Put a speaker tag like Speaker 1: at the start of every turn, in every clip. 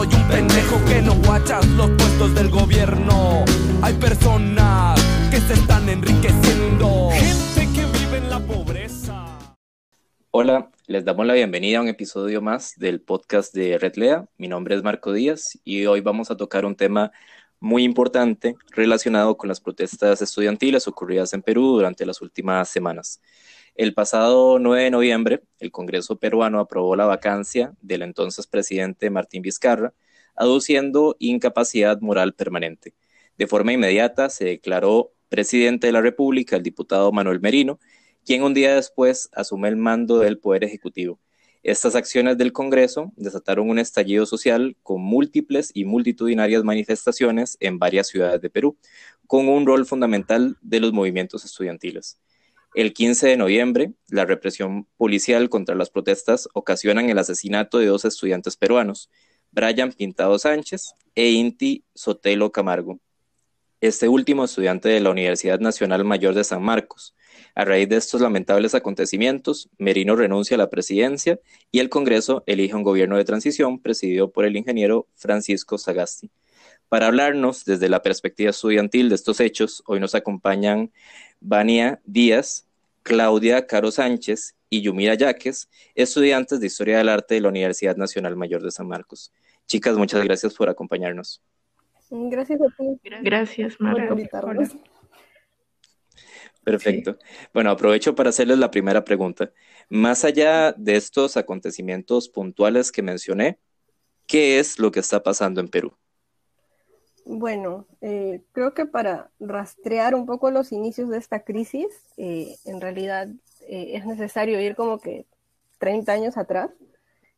Speaker 1: soy un pendejo que no guachas los puestos del gobierno. Hay personas que se están enriqueciendo, gente que vive en la pobreza.
Speaker 2: Hola, les damos la bienvenida a un episodio más del podcast de Red Lea. Mi nombre es Marco Díaz y hoy vamos a tocar un tema muy importante relacionado con las protestas estudiantiles ocurridas en Perú durante las últimas semanas. El pasado 9 de noviembre, el Congreso peruano aprobó la vacancia del entonces presidente Martín Vizcarra, aduciendo incapacidad moral permanente. De forma inmediata se declaró presidente de la República el diputado Manuel Merino, quien un día después asume el mando del Poder Ejecutivo. Estas acciones del Congreso desataron un estallido social con múltiples y multitudinarias manifestaciones en varias ciudades de Perú, con un rol fundamental de los movimientos estudiantiles. El 15 de noviembre, la represión policial contra las protestas ocasionan el asesinato de dos estudiantes peruanos, Brian Pintado Sánchez e Inti Sotelo Camargo. Este último estudiante de la Universidad Nacional Mayor de San Marcos, a raíz de estos lamentables acontecimientos, Merino renuncia a la presidencia y el Congreso elige un gobierno de transición presidido por el ingeniero Francisco Sagasti. Para hablarnos desde la perspectiva estudiantil de estos hechos, hoy nos acompañan Vania Díaz, Claudia Caro Sánchez y Yumira Yaques, estudiantes de Historia del Arte de la Universidad Nacional Mayor de San Marcos. Chicas, muchas gracias por acompañarnos.
Speaker 3: Gracias a ti.
Speaker 4: Gracias, Mara.
Speaker 2: Perfecto. Bueno, aprovecho para hacerles la primera pregunta. Más allá de estos acontecimientos puntuales que mencioné, ¿qué es lo que está pasando en Perú?
Speaker 3: Bueno, eh, creo que para rastrear un poco los inicios de esta crisis, eh, en realidad eh, es necesario ir como que 30 años atrás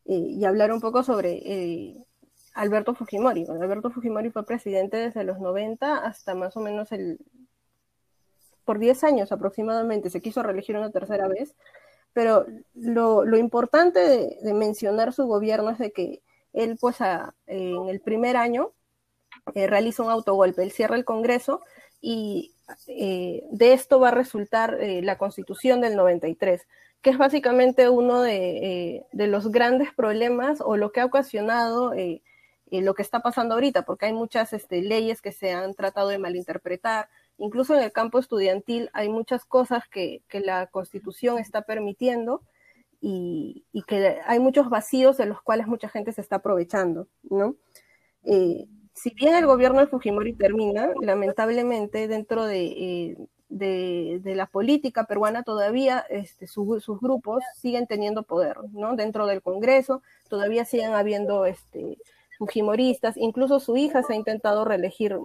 Speaker 3: y hablar un poco sobre Alberto Fujimori. Alberto Fujimori fue presidente desde los 90 hasta más o menos el por 10 años aproximadamente, se quiso reelegir una tercera vez, pero lo, importante de, mencionar su gobierno es de que él, pues, en el primer año eh, realiza un autogolpe, él cierra el Congreso y eh, de esto va a resultar eh, la Constitución del 93, que es básicamente uno de, los grandes problemas o lo que ha ocasionado lo que está pasando ahorita, porque hay muchas este, leyes que se han tratado de malinterpretar, incluso en el campo estudiantil hay muchas cosas que, la Constitución está permitiendo y, que hay muchos vacíos de los cuales mucha gente se está aprovechando, ¿no? Eh, si bien el gobierno de Fujimori termina, lamentablemente dentro de, eh, la política peruana todavía este, sus grupos siguen teniendo poder, ¿no? Dentro del Congreso todavía siguen habiendo este, fujimoristas, incluso su hija se ha intentado reelegir,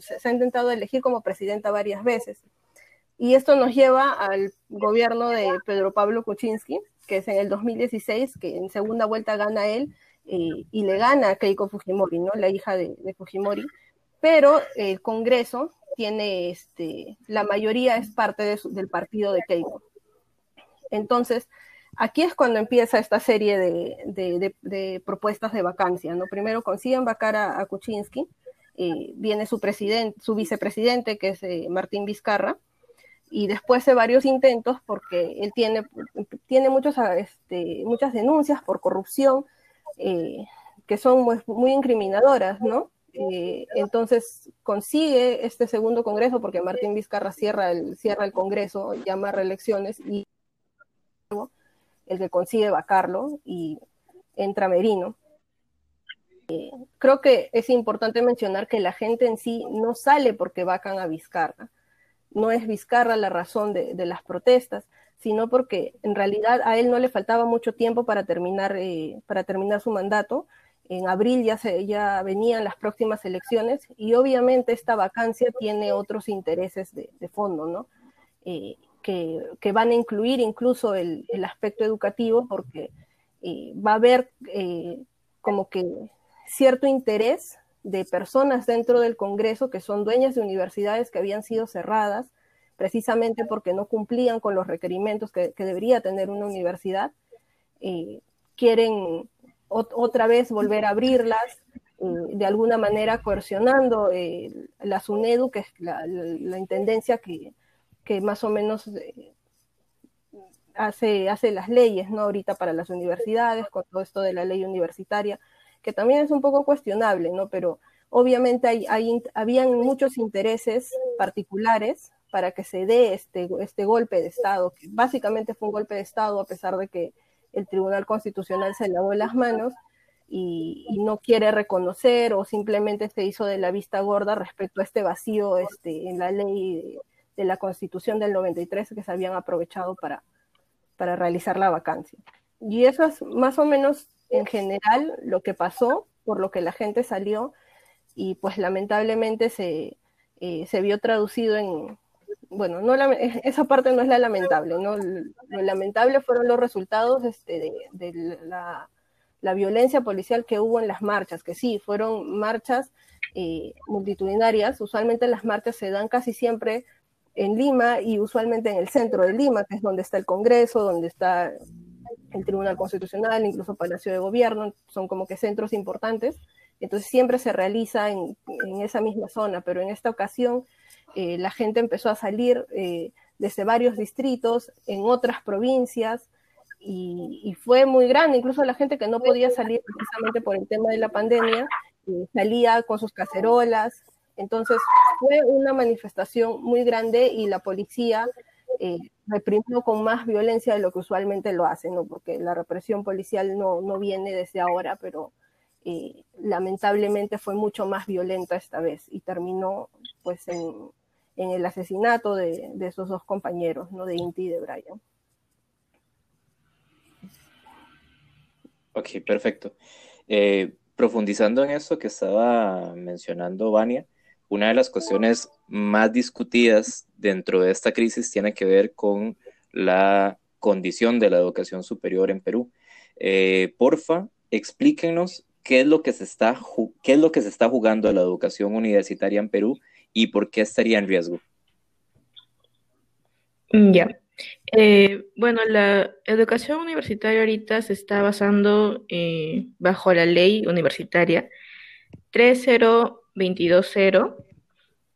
Speaker 3: se ha intentado elegir como presidenta varias veces. Y esto nos lleva al gobierno de Pedro Pablo Kuczynski, que es en el 2016, que en segunda vuelta gana él eh, y le gana a Keiko Fujimori, ¿no? la hija de, Fujimori, pero el Congreso tiene, este, la mayoría es parte del partido de Keiko. Entonces, Aquí es cuando empieza esta serie de, propuestas de vacancia, ¿no? Primero consiguen vacar a, Kuczynski, eh, viene su, presidente, su vicepresidente, que es eh, Martín Vizcarra, y después de varios intentos, porque él tiene, muchos, este, muchas denuncias por corrupción eh, que son muy, incriminadoras, ¿no? entonces consigue este segundo congreso, porque Martín Vizcarra cierra el, cierra el congreso, llama a reelecciones y el que consigue vacarlo y entra Merino. Eh, creo que es importante mencionar que la gente en sí no sale porque vacan a Vizcarra. No es Vizcarra la razón de, las protestas, sino porque en realidad a él no le faltaba mucho tiempo para terminar, eh, para terminar su mandato. En abril ya, se, ya venían las próximas elecciones y obviamente esta vacancia tiene otros intereses de, fondo, ¿no? Eh, que, van a incluir incluso el, aspecto educativo porque eh, va a haber eh, como que cierto interés de personas dentro del Congreso que son dueñas de universidades que habían sido cerradas precisamente porque no cumplían con los requerimientos que, debería tener una universidad. Eh, quieren otra vez volver a abrirlas, eh, de alguna manera coercionando eh, la SUNEDU, que es la, intendencia que, más o menos hace, hace las leyes, ¿no? Ahorita para las universidades, con todo esto de la ley universitaria, que también es un poco cuestionable, ¿no? Pero obviamente hay, hay, habían muchos intereses particulares para que se dé este, este golpe de Estado, que básicamente fue un golpe de Estado a pesar de que el Tribunal Constitucional se lavó las manos y, no quiere reconocer o simplemente se hizo de la vista gorda respecto a este vacío este, en la ley de, la Constitución del 93 que se habían aprovechado para, para realizar la vacancia. Y eso es más o menos en general lo que pasó, por lo que la gente salió y pues lamentablemente se, eh, se vio traducido en, bueno, no esa parte no es la lamentable, ¿no? Lo lamentable fueron los resultados este, de, la, violencia policial que hubo en las marchas, que sí, fueron marchas eh, multitudinarias, usualmente las marchas se dan casi siempre en Lima y usualmente en el centro de Lima, que es donde está el Congreso, donde está el Tribunal Constitucional, incluso Palacio de Gobierno, son como que centros importantes, entonces siempre se realiza en, en esa misma zona, pero en esta ocasión eh, la gente empezó a salir eh, desde varios distritos en otras provincias y, fue muy grande, incluso la gente que no podía salir precisamente por el tema de la pandemia, eh, salía con sus cacerolas, entonces fue una manifestación muy grande y la policía reprimió con más violencia de lo que usualmente lo hace, ¿no? porque la represión policial no, no viene desde ahora, pero lamentablemente fue mucho más violenta esta vez y terminó pues en, en el asesinato de, esos dos compañeros, ¿no? de Inti y de Brian.
Speaker 2: Ok, perfecto. Eh, profundizando en eso que estaba mencionando Vania, una de las cuestiones más discutidas dentro de esta crisis tiene que ver con la condición de la educación superior en Perú. Eh, porfa, explíquenos qué es lo que se está qué es lo que se está jugando a la educación universitaria en Perú y por qué estaría en riesgo?
Speaker 4: Mm, ya. Eh, bueno, la educación universitaria ahorita se está basando eh, bajo la ley universitaria 30220,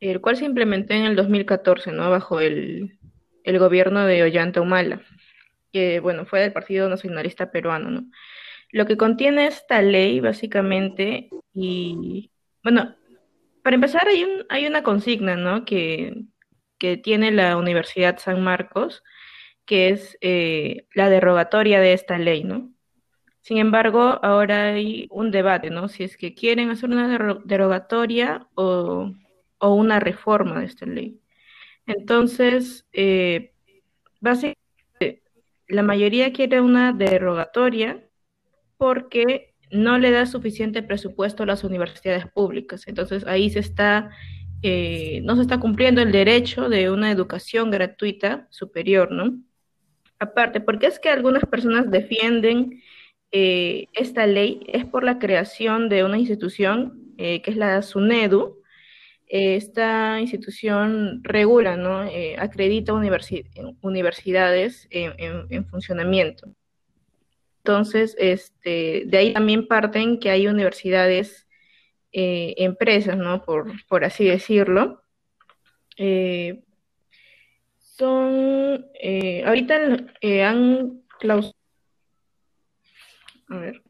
Speaker 4: el cual se implementó en el 2014, ¿no? Bajo el, el gobierno de Ollanta Humala, que, bueno, fue del Partido Nacionalista Peruano, ¿no? Lo que contiene esta ley, básicamente, y, bueno, para empezar, hay, un, hay una consigna, ¿no? Que, que tiene la Universidad San Marcos, que es eh, la derogatoria de esta ley, ¿no? Sin embargo, ahora hay un debate, ¿no? Si es que quieren hacer una derogatoria o, una reforma de esta ley. Entonces, eh, básicamente, la mayoría quiere una derogatoria porque no le da suficiente presupuesto a las universidades públicas. Entonces ahí se está, eh, no se está cumpliendo el derecho de una educación gratuita superior, ¿no? Aparte, porque es que algunas personas defienden eh, esta ley, es por la creación de una institución eh, que es la SUNEDU. esta institución regula, ¿no? acredita universidades en funcionamiento. Entonces, este, de ahí también parten que hay universidades, eh, empresas, ¿no? Por, así decirlo. Eh, son, eh, ahorita han clausurado, a ver,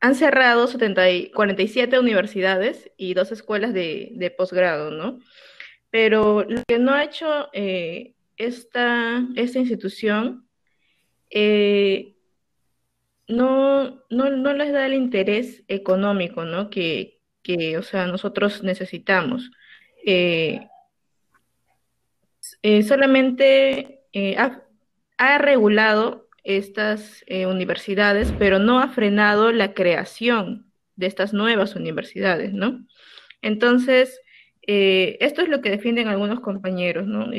Speaker 4: han cerrado 70 47 universidades y dos escuelas de, de posgrado, ¿no? Pero lo que no ha hecho esta, esta institución eh, no, no, les da el interés económico ¿no? que, o sea, nosotros necesitamos. Eh, eh, solamente ha, regulado estas universidades, pero no ha frenado la creación de estas nuevas universidades, ¿no? Entonces, esto es lo que defienden algunos compañeros, ¿no?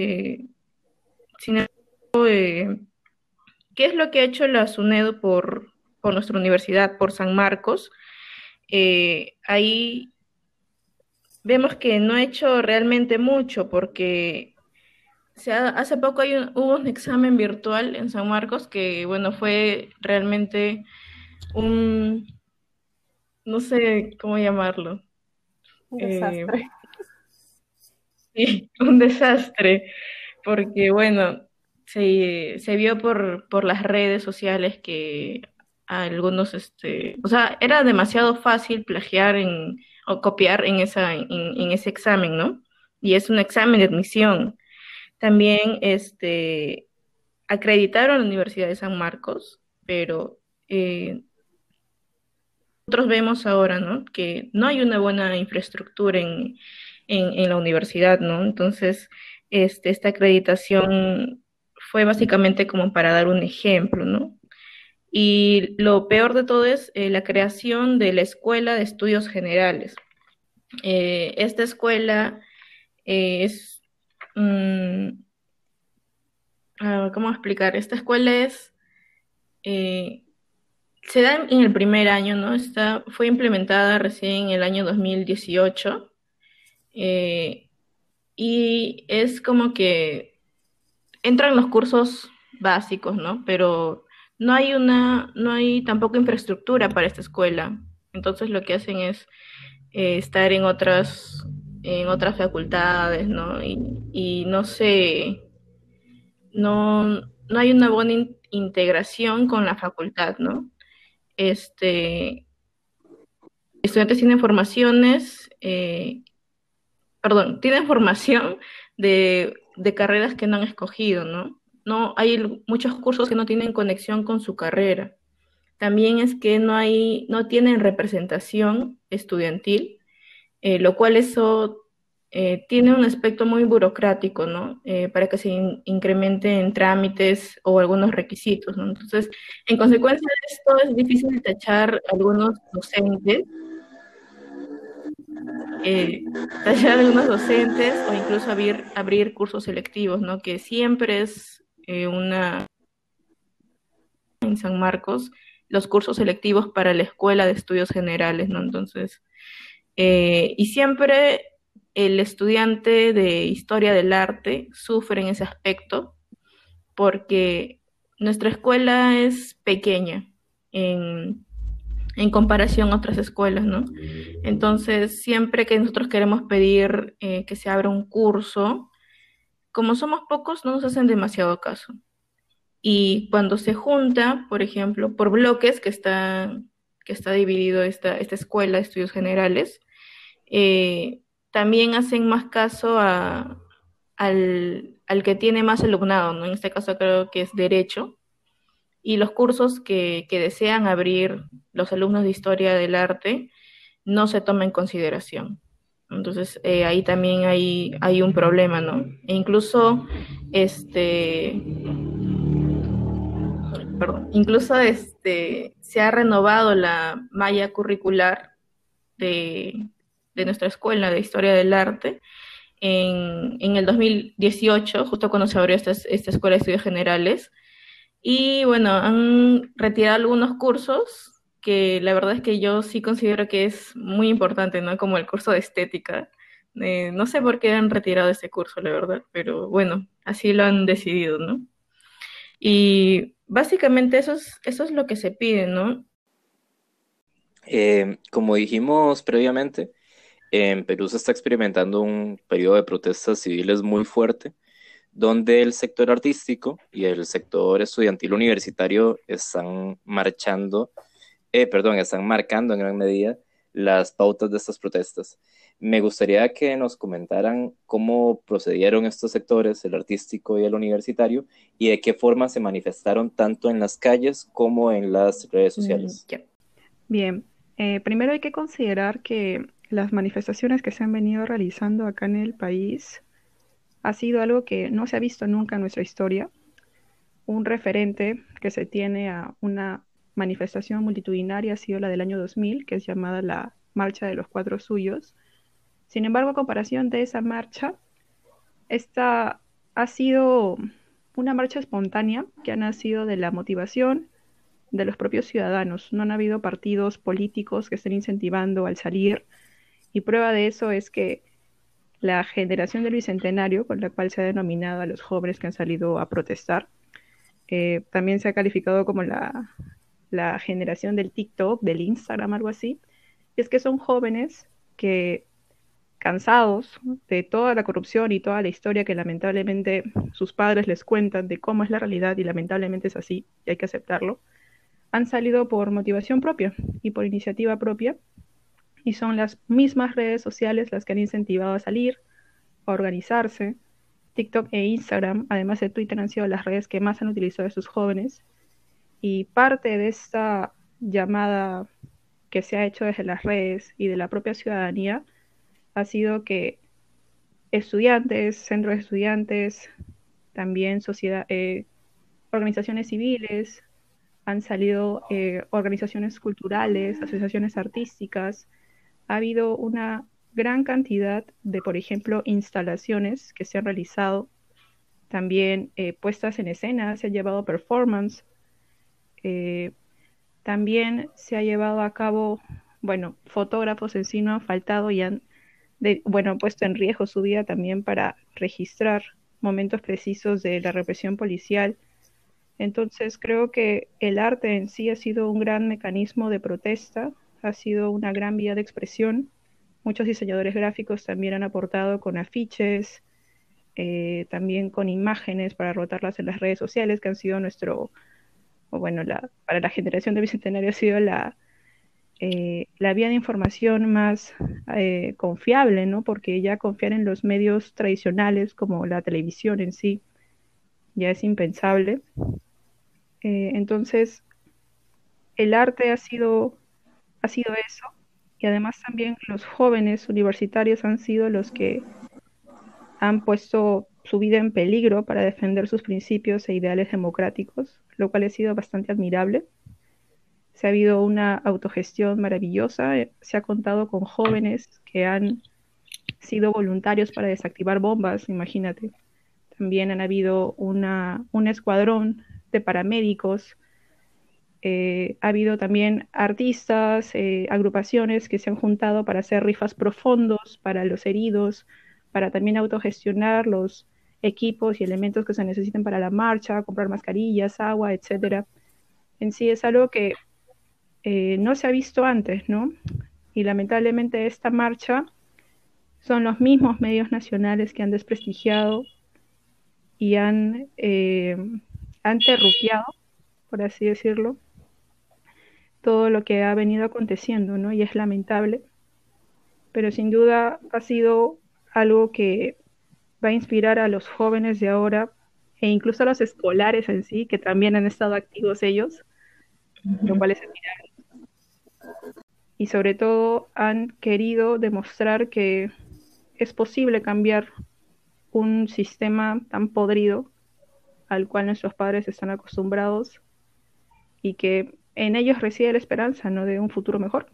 Speaker 4: Sin embargo, eh, ¿qué es lo que ha hecho la SUNEDO por, por nuestra universidad, por San Marcos, eh, ahí vemos que no ha hecho realmente mucho porque hace poco hay hubo un examen virtual en San Marcos que, bueno, fue realmente un, no sé cómo llamarlo.
Speaker 3: Un eh, desastre.
Speaker 4: sí, un desastre, porque, bueno, se, se vio por, por las redes sociales que algunos, este, o sea, era demasiado fácil plagiar en, o copiar en, esa, en, ese examen, ¿no? Y es un examen de admisión. También, este, acreditaron la Universidad de San Marcos, pero eh, nosotros vemos ahora, ¿no? Que no hay una buena infraestructura en, en, la universidad, ¿no? Entonces, este, esta acreditación fue básicamente como para dar un ejemplo, ¿no? Y lo peor de todo es eh, la creación de la Escuela de Estudios Generales. Eh, esta escuela es, mm, ah, ¿cómo explicar? Esta escuela es, se da en el primer año, ¿no? Está, fue implementada recién en el año 2018 y es como que entran los cursos básicos, ¿no? Pero no hay una, no hay tampoco infraestructura para esta escuela. Entonces lo que hacen es eh, estar en otras, en otras facultades, ¿no? Y, no sé, no, no hay una buena integración con la facultad, ¿no? Este, estudiantes tienen formaciones, eh, perdón, tienen formación de, de carreras que no han escogido, ¿no? no hay muchos cursos que no tienen conexión con su carrera. También es que no hay, no tienen representación estudiantil, eh, lo cual eso eh, tiene un aspecto muy burocrático, ¿no? Eh, para que se incrementen trámites o algunos requisitos, ¿no? Entonces, en consecuencia de esto, es difícil tachar algunos docentes, tachar algunos docentes o incluso abrir, abrir cursos selectivos, ¿no? Que siempre es eh, una en San Marcos los cursos selectivos para la Escuela de Estudios Generales, ¿no? Entonces, eh, y siempre el estudiante de Historia del Arte sufre en ese aspecto porque nuestra escuela es pequeña en, en comparación a otras escuelas, ¿no? Entonces, siempre que nosotros queremos pedir eh, que se abra un curso, como somos pocos, no nos hacen demasiado caso. Y cuando se junta, por ejemplo, por bloques que está, que está dividido esta, esta escuela de estudios generales, eh, también hacen más caso a, al, que tiene más alumnado, ¿no? En este caso creo que es derecho. Y los cursos que, que desean abrir los alumnos de historia del arte no se toman en consideración. Entonces eh, ahí también hay, hay un problema, ¿no? E incluso este perdón, incluso este se ha renovado la malla curricular de, nuestra escuela de historia del arte en, en, el 2018, justo cuando se abrió esta, esta escuela de estudios generales. Y bueno, han retirado algunos cursos que la verdad es que yo sí considero que es muy importante, ¿no? Como el curso de estética. Eh, no sé por qué han retirado ese curso, la verdad, pero bueno, así lo han decidido, ¿no? Y básicamente eso es, eso es lo que se pide, ¿no?
Speaker 2: Eh, como dijimos previamente, en Perú se está experimentando un periodo de protestas civiles muy fuerte, donde el sector artístico y el sector estudiantil universitario están marchando eh, perdón, están marcando en gran medida las pautas de estas protestas. Me gustaría que nos comentaran cómo procedieron estos sectores, el artístico y el universitario, y de qué forma se manifestaron tanto en las calles como en las redes sociales.
Speaker 5: Mm, Bien, eh, primero hay que considerar que las manifestaciones que se han venido realizando acá en el país ha sido algo que no se ha visto nunca en nuestra historia. Un referente que se tiene a una manifestación multitudinaria ha sido la del año 2000, que es llamada la Marcha de los Cuatro Suyos. Sin embargo, a comparación de esa marcha, esta ha sido una marcha espontánea que ha nacido de la motivación de los propios ciudadanos. No han habido partidos políticos que estén incentivando al salir. Y prueba de eso es que la generación del Bicentenario, con la cual se ha denominado a los jóvenes que han salido a protestar, eh, también se ha calificado como la, la generación del TikTok, del Instagram, algo así. Y es que son jóvenes que cansados de toda la corrupción y toda la historia que lamentablemente sus padres les cuentan de cómo es la realidad y lamentablemente es así y hay que aceptarlo, han salido por motivación propia y por iniciativa propia y son las mismas redes sociales las que han incentivado a salir, a organizarse. TikTok e Instagram, además de Twitter, han sido las redes que más han utilizado sus jóvenes y parte de esta llamada que se ha hecho desde las redes y de la propia ciudadanía ha sido que estudiantes, centros de estudiantes, también sociedad, eh, organizaciones civiles, han salido eh, organizaciones culturales, asociaciones artísticas. Ha habido una gran cantidad de, por ejemplo, instalaciones que se han realizado, también eh, puestas en escena, se ha llevado performance, también se ha llevado a cabo, bueno, fotógrafos en sí no han faltado y han bueno, puesto en riesgo su vida también para registrar momentos precisos de la represión policial. Entonces creo que el arte en sí ha sido un gran mecanismo de protesta, ha sido una gran vía de expresión. Muchos diseñadores gráficos también han aportado con afiches, eh, también con imágenes para rotarlas en las redes sociales, que han sido nuestro, bueno, la, para la generación de Bicentenario ha sido la, eh, la vía de información más eh, confiable, ¿no? Porque ya confiar en los medios tradicionales como la televisión en sí ya es impensable. Entonces, el arte ha sido, ha sido eso y además también los jóvenes universitarios han sido los que han puesto su vida en peligro para defender sus principios e ideales democráticos, lo cual ha sido bastante admirable se ha habido una autogestión maravillosa, eh, se ha contado con jóvenes que han sido voluntarios para desactivar bombas, imagínate. También han habido una, un escuadrón de paramédicos, eh, ha habido también artistas, eh, agrupaciones que se han juntado para hacer rifas profundos para los heridos, para también autogestionar los equipos y elementos que se necesiten para la marcha, comprar mascarillas, agua, etcétera. En sí es algo que eh, no se ha visto antes, ¿no? Y lamentablemente esta marcha son los mismos medios nacionales que han desprestigiado y han, eh, han terruqueado, por así decirlo, todo lo que ha venido aconteciendo, ¿no? Y es lamentable, pero sin duda ha sido algo que va a inspirar a los jóvenes de ahora e incluso a los escolares en sí, que también han estado activos ellos, lo cual es admirable. Y sobre todo han querido demostrar que es posible cambiar un sistema tan podrido al cual nuestros padres están acostumbrados y que en ellos reside la esperanza ¿no? de un futuro mejor.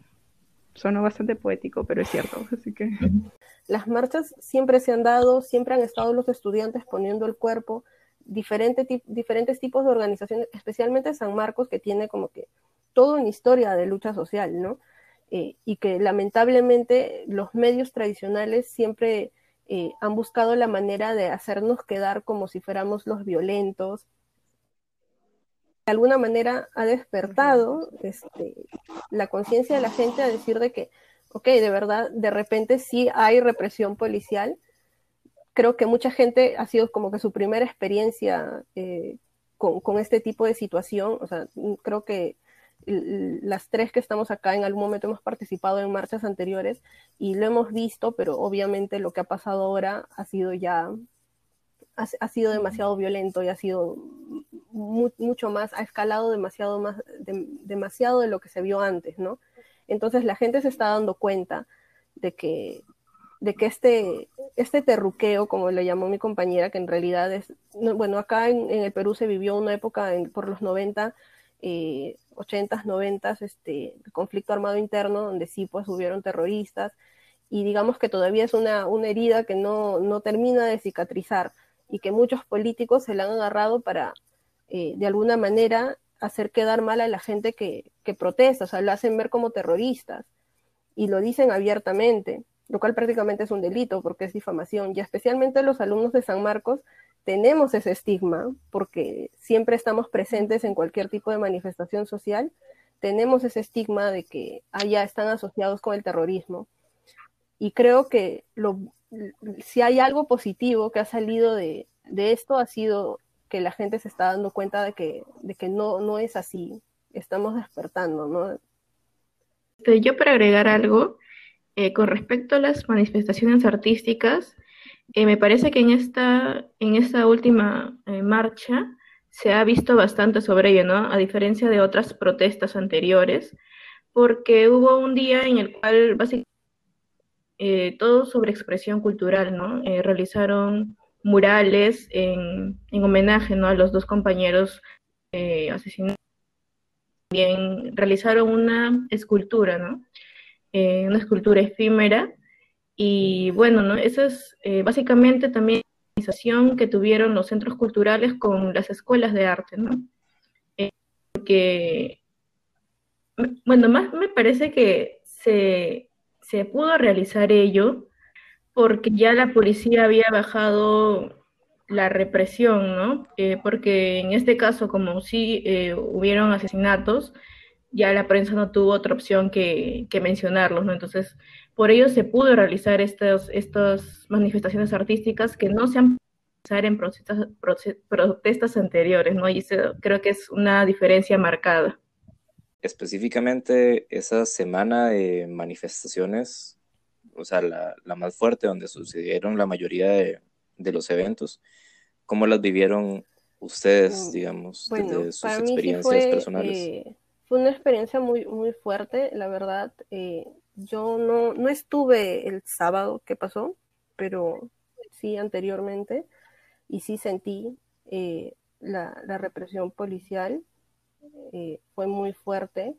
Speaker 5: Suena bastante poético, pero es cierto.
Speaker 3: Las marchas siempre se han dado, siempre han estado los estudiantes poniendo el cuerpo, diferente, diferentes tipos de organizaciones, especialmente San Marcos, que tiene como que toda una historia de lucha social, ¿no? Eh, y que lamentablemente los medios tradicionales siempre eh, han buscado la manera de hacernos quedar como si fuéramos los violentos. De alguna manera ha despertado este, la conciencia de la gente a decir de que, ok, de verdad, de repente sí hay represión policial. Creo que mucha gente ha sido como que su primera experiencia eh, con, con, este tipo de situación. O sea, creo que las tres que estamos acá en algún momento hemos participado en marchas anteriores y lo hemos visto, pero obviamente lo que ha pasado ahora ha sido ya, ha, sido demasiado violento y ha sido mucho más, ha escalado demasiado más, demasiado de lo que se vio antes, ¿no? Entonces la gente se está dando cuenta de que, de que este, este terruqueo, como le llamó mi compañera, que en realidad es, bueno, acá en, el Perú se vivió una época por los 90 eh, 80s, 90s, este, conflicto armado interno, donde sí pues hubieron terroristas, y digamos que todavía es una, una herida que no, no, termina de cicatrizar y que muchos políticos se la han agarrado para, eh, de alguna manera, hacer quedar mal a la gente que, que protesta, o sea, lo hacen ver como terroristas y lo dicen abiertamente, lo cual prácticamente es un delito porque es difamación, y especialmente los alumnos de San Marcos tenemos ese estigma porque siempre estamos presentes en cualquier tipo de manifestación social, tenemos ese estigma de que allá están asociados con el terrorismo. Y creo que lo, si hay algo positivo que ha salido de, de esto ha sido que la gente se está dando cuenta de que, de que no, no es así. Estamos despertando, ¿no?
Speaker 4: Yo para agregar algo, eh, con respecto a las manifestaciones artísticas, eh, me parece que en esta, en esta última eh, marcha se ha visto bastante sobre ello, ¿no? A diferencia de otras protestas anteriores, porque hubo un día en el cual básicamente todo sobre expresión cultural, ¿no? realizaron murales en, homenaje ¿no? a los dos compañeros eh, asesinados. También realizaron una escultura, ¿no? Eh, una escultura efímera. Y bueno, ¿no? Esa es eh, básicamente también la organización que tuvieron los centros culturales con las escuelas de arte, ¿no? porque, bueno, más me parece que se, se pudo realizar ello porque ya la policía había bajado la represión, ¿no? Eh, porque en este caso, como sí eh, hubieron asesinatos, ya la prensa no tuvo otra opción que, mencionarlos, ¿no? Entonces, por ello se pudo realizar estas, estas manifestaciones artísticas que no se han realizado en protestas, protestas anteriores, ¿no? Y eso creo que es una diferencia marcada.
Speaker 2: Específicamente, esa semana de manifestaciones o sea, la, la más fuerte, donde sucedieron la mayoría de, de, los eventos. ¿Cómo las vivieron ustedes, mm, digamos, desde sus experiencias personales?
Speaker 3: Eh, fue una experiencia muy, muy fuerte, la verdad. Eh, yo no, no estuve el sábado que pasó, pero sí anteriormente, y sí sentí eh, la, la, represión policial. fue muy fuerte.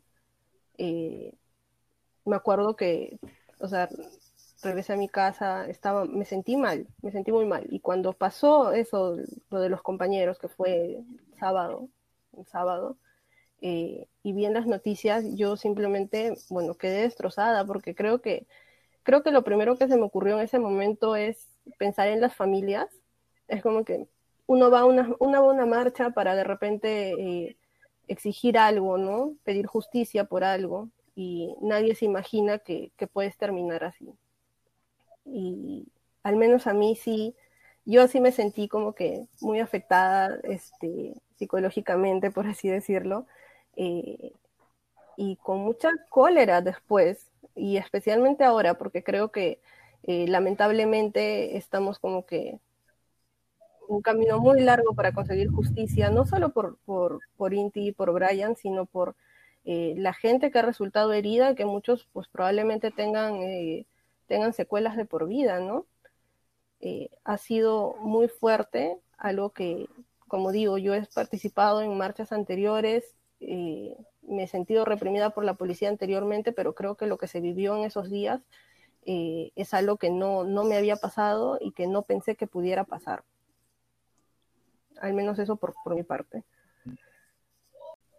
Speaker 3: me acuerdo que, o sea, regresé a mi casa, estaba, me sentí mal, me sentí muy mal. Y cuando pasó eso, lo de los compañeros, que fue sábado, sábado, eh, y vi en las noticias, yo simplemente, bueno, quedé destrozada porque creo que, creo que lo primero que se me ocurrió en ese momento es pensar en las familias. Es como que uno va a una, una, una marcha para de repente eh, exigir algo, ¿no? Pedir justicia por algo y nadie se imagina que, que puedes terminar así y al menos a mí sí, yo sí me sentí como que muy afectada este, psicológicamente, por así decirlo, eh, y con mucha cólera después, y especialmente ahora, porque creo que eh, lamentablemente estamos como que un camino muy largo para conseguir justicia, no solo por, por, por Inti y por Brian, sino por eh, la gente que ha resultado herida, que muchos pues probablemente tengan tengan secuelas de por vida, ¿no? Eh, ha sido muy fuerte, algo que, como digo, yo he participado en marchas anteriores, eh, me he sentido reprimida por la policía anteriormente, pero creo que lo que se vivió en esos días eh, es algo que no, no me había pasado y que no pensé que pudiera pasar. Al menos eso por, por mi parte.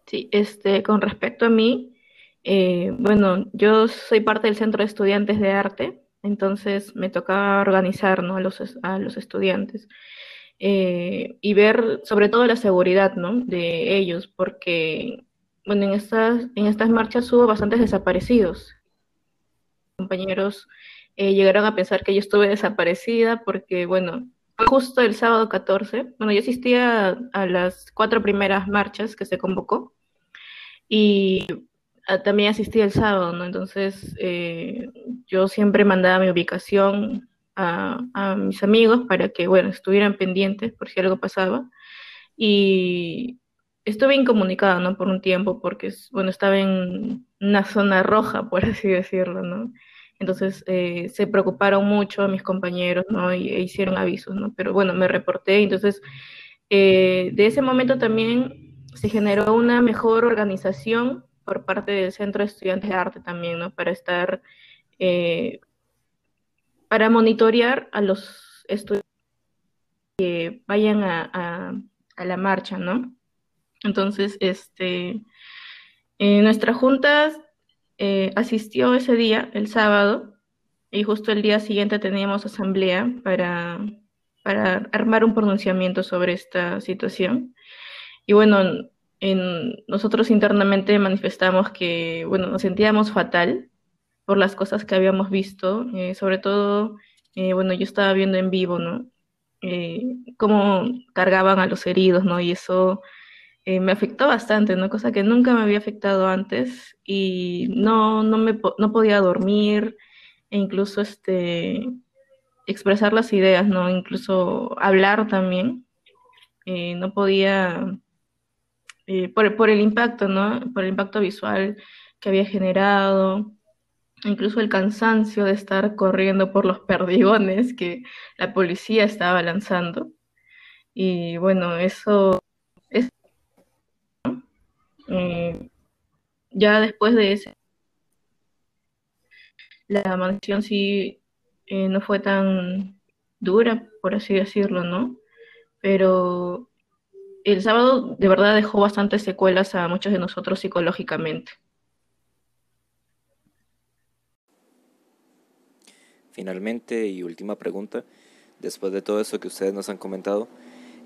Speaker 4: Sí, este, con respecto a mí, bueno, yo soy parte del Centro de Estudiantes de Arte, entonces me tocaba organizar ¿no? a, los, a los estudiantes eh, y ver sobre todo la seguridad ¿no? de ellos, porque bueno, en, estas, en estas marchas hubo bastantes desaparecidos. Compañeros eh, llegaron a pensar que yo estuve desaparecida porque, bueno, justo el sábado 14. Bueno, yo asistía a las cuatro primeras marchas que se convocó y también asistí el sábado, ¿no? Entonces eh, yo siempre mandaba mi ubicación a, mis amigos para que, bueno, estuvieran pendientes por si algo pasaba. Y estuve incomunicada, ¿no? Por un tiempo, porque, bueno, estaba en una zona roja, por así decirlo, ¿no? Entonces eh, se preocuparon mucho mis compañeros, ¿no? Y, e hicieron avisos, ¿no? Pero bueno, me reporté, entonces eh, de ese momento también se generó una mejor organización por parte del Centro de Estudiantes de Arte también, ¿no? Para estar, eh, para monitorear a los estudiantes que vayan a, a, la marcha, ¿no? Entonces, este, eh, nuestra junta eh, asistió ese día, el sábado, y justo el día siguiente teníamos asamblea para, para armar un pronunciamiento sobre esta situación. Y bueno, en, nosotros internamente manifestamos que, bueno, nos sentíamos fatal por las cosas que habíamos visto, eh, sobre todo, eh, bueno, yo estaba viendo en vivo, ¿no? Eh, cómo cargaban a los heridos, ¿no? Y eso me afectó bastante, ¿no? Cosa que nunca me había afectado antes y no, no, me, no podía dormir e incluso este, expresar las ideas, ¿no? Incluso hablar también. no podía eh, por, el impacto, ¿no? Por el impacto visual que había generado, incluso el cansancio de estar corriendo por los perdigones que la policía estaba lanzando. Y bueno, eso es... Eh, ya después de ese... La mansión sí eh, no fue tan dura, por así decirlo, ¿no? Pero el sábado de verdad dejó bastantes secuelas a muchos de nosotros psicológicamente.
Speaker 2: Finalmente y última pregunta, después de todo eso que ustedes nos han comentado,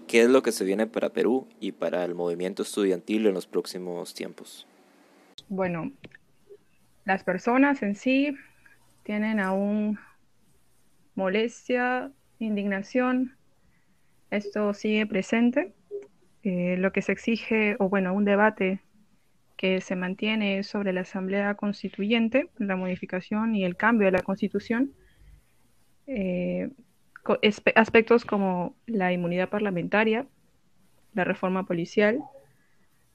Speaker 2: ¿qué es lo que se viene para Perú y para el movimiento estudiantil en los próximos tiempos?
Speaker 5: Bueno, las personas en sí tienen aún molestia, indignación, esto sigue presente eh, lo que se exige, o bueno, un debate que se mantiene sobre la Asamblea Constituyente, la modificación y el cambio de la Constitución, eh, aspectos como la inmunidad parlamentaria, la reforma policial,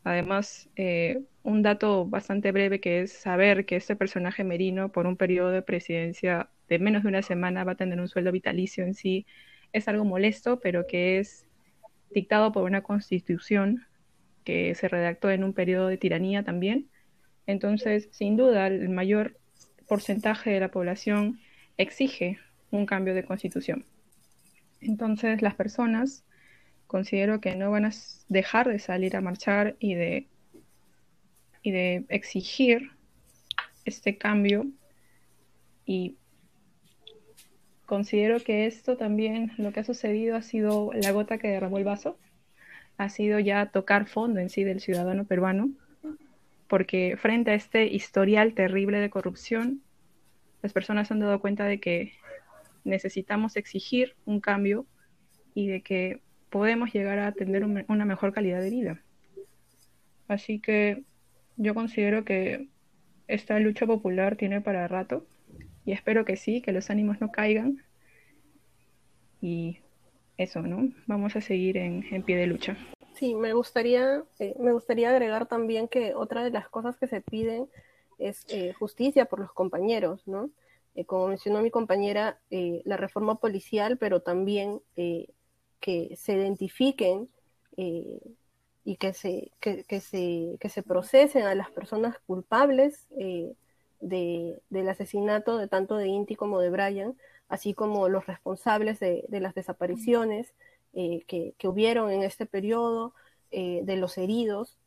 Speaker 5: además eh, un dato bastante breve que es saber que este personaje merino por un periodo de presidencia de menos de una semana va a tener un sueldo vitalicio en sí, es algo molesto, pero que es dictado por una constitución que se redactó en un periodo de tiranía también. Entonces, sin duda, el mayor porcentaje de la población exige un cambio de constitución. Entonces, las personas considero que no van a dejar de salir a marchar y de, y de exigir este cambio y considero que esto también, lo que ha sucedido ha sido la gota que derramó el vaso, ha sido ya tocar fondo en sí del ciudadano peruano, porque frente a este historial terrible de corrupción, las personas han dado cuenta de que necesitamos exigir un cambio y de que podemos llegar a tener una mejor calidad de vida. Así que yo considero que esta lucha popular tiene para rato y espero que sí, que los ánimos no caigan. Y eso, ¿no? Vamos a seguir en, pie de lucha.
Speaker 3: Sí, me gustaría, eh, me gustaría agregar también que otra de las cosas que se piden es eh, justicia por los compañeros, ¿no? Eh, como mencionó mi compañera, la reforma policial, pero también que se identifiquen y que se, que, se, que se procesen a las personas culpables del asesinato de tanto de Inti como de Brian, así como los responsables de, las desapariciones eh, que, hubieron en este periodo, eh, de los heridos,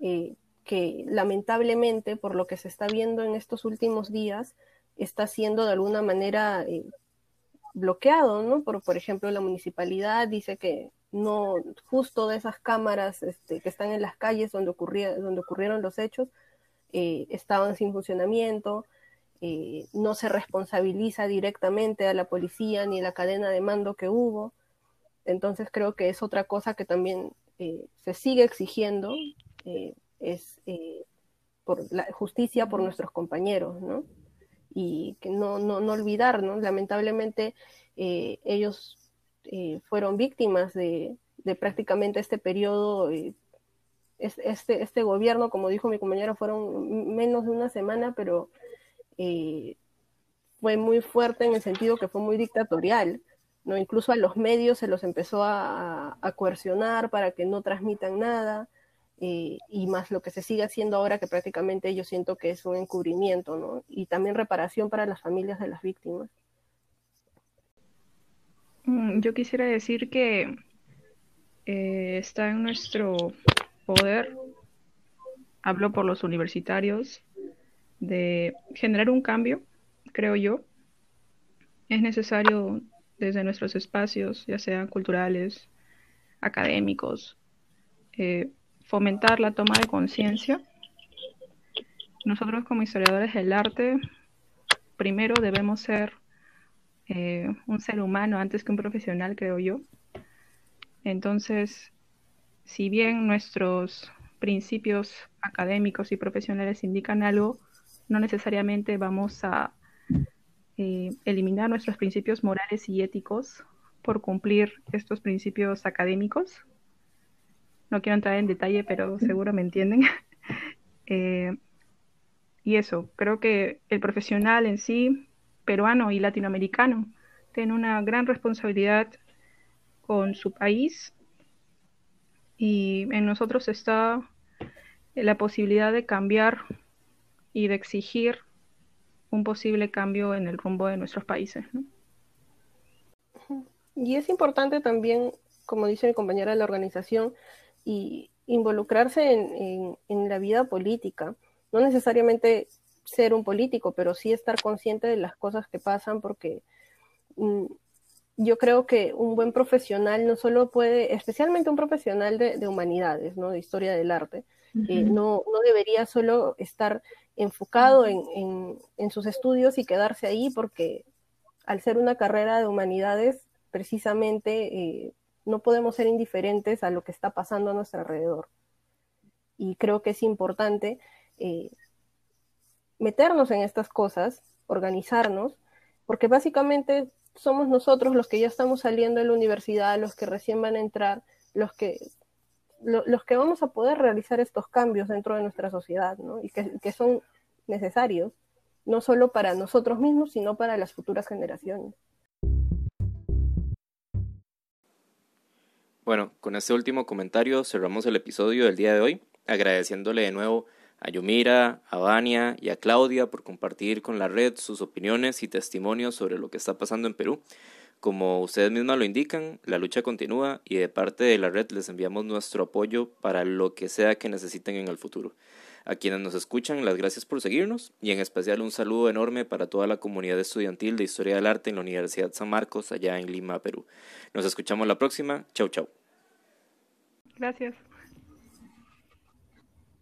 Speaker 3: eh, que lamentablemente, por lo que se está viendo en estos últimos días, está siendo de alguna manera bloqueado, ¿no? Por, por ejemplo, la municipalidad dice que no, justo de esas cámaras este, que están en las calles donde, donde ocurrieron los hechos, eh, estaban sin funcionamiento, eh, no se responsabiliza directamente a la policía ni a la cadena de mando que hubo. Entonces creo que es otra cosa que también eh, se sigue exigiendo, es por la justicia por nuestros compañeros, ¿no? Y que no, no, no olvidar, ¿no? Lamentablemente ellos fueron víctimas de, de, prácticamente este periodo este, este gobierno, como dijo mi compañero, fueron menos de una semana, pero eh, fue muy fuerte en el sentido que fue muy dictatorial. ¿no? Incluso a los medios se los empezó a, coercionar para que no transmitan nada, eh, y más lo que se sigue haciendo ahora, que prácticamente yo siento que es un encubrimiento, ¿no? y también reparación para las familias de las víctimas.
Speaker 5: Mm, yo quisiera decir que eh, está en nuestro poder, hablo por los universitarios, de generar un cambio, creo yo. Es necesario desde nuestros espacios, ya sean culturales, académicos, eh, fomentar la toma de conciencia. Nosotros como historiadores del arte, primero debemos ser eh, un ser humano antes que un profesional, creo yo. Entonces, si bien nuestros principios académicos y profesionales indican algo, no necesariamente vamos a eh, eliminar nuestros principios morales y éticos por cumplir estos principios académicos. No quiero entrar en detalle, pero seguro me entienden. Eh, y eso, creo que el profesional en sí, peruano y latinoamericano, tiene una gran responsabilidad con su país y en nosotros está la posibilidad de cambiar y de exigir un posible cambio en el rumbo de nuestros países.
Speaker 3: Y es importante también, como dice mi compañera de la organización, y involucrarse en, en, la vida política. No necesariamente ser un político, pero sí estar consciente de las cosas que pasan, porque mm, yo creo que un buen profesional no solo puede, especialmente un profesional de, humanidades, ¿no? de historia del arte, eh, no, no, debería solo estar enfocado en, en, sus estudios y quedarse ahí, porque al ser una carrera de humanidades, precisamente eh, no podemos ser indiferentes a lo que está pasando a nuestro alrededor. Y creo que es importante eh, meternos en estas cosas, organizarnos, porque básicamente somos nosotros los que ya estamos saliendo de la universidad, los que recién van a entrar, los que, los que vamos a poder realizar estos cambios dentro de nuestra sociedad, ¿no? Y que, que son necesarios, no solo para nosotros mismos, sino para las futuras generaciones.
Speaker 2: Bueno, con este último comentario cerramos el episodio del día de hoy, agradeciéndole de nuevo a Yumira, a Vania y a Claudia por compartir con la red sus opiniones y testimonios sobre lo que está pasando en Perú. Como ustedes mismas lo indican, la lucha continúa y de parte de la red les enviamos nuestro apoyo para lo que sea que necesiten en el futuro. A quienes nos escuchan, las gracias por seguirnos y en especial un saludo enorme para toda la comunidad estudiantil de Historia del Arte en la Universidad San Marcos, allá en Lima, Perú. Nos escuchamos la próxima. Chau, chau.
Speaker 5: Gracias.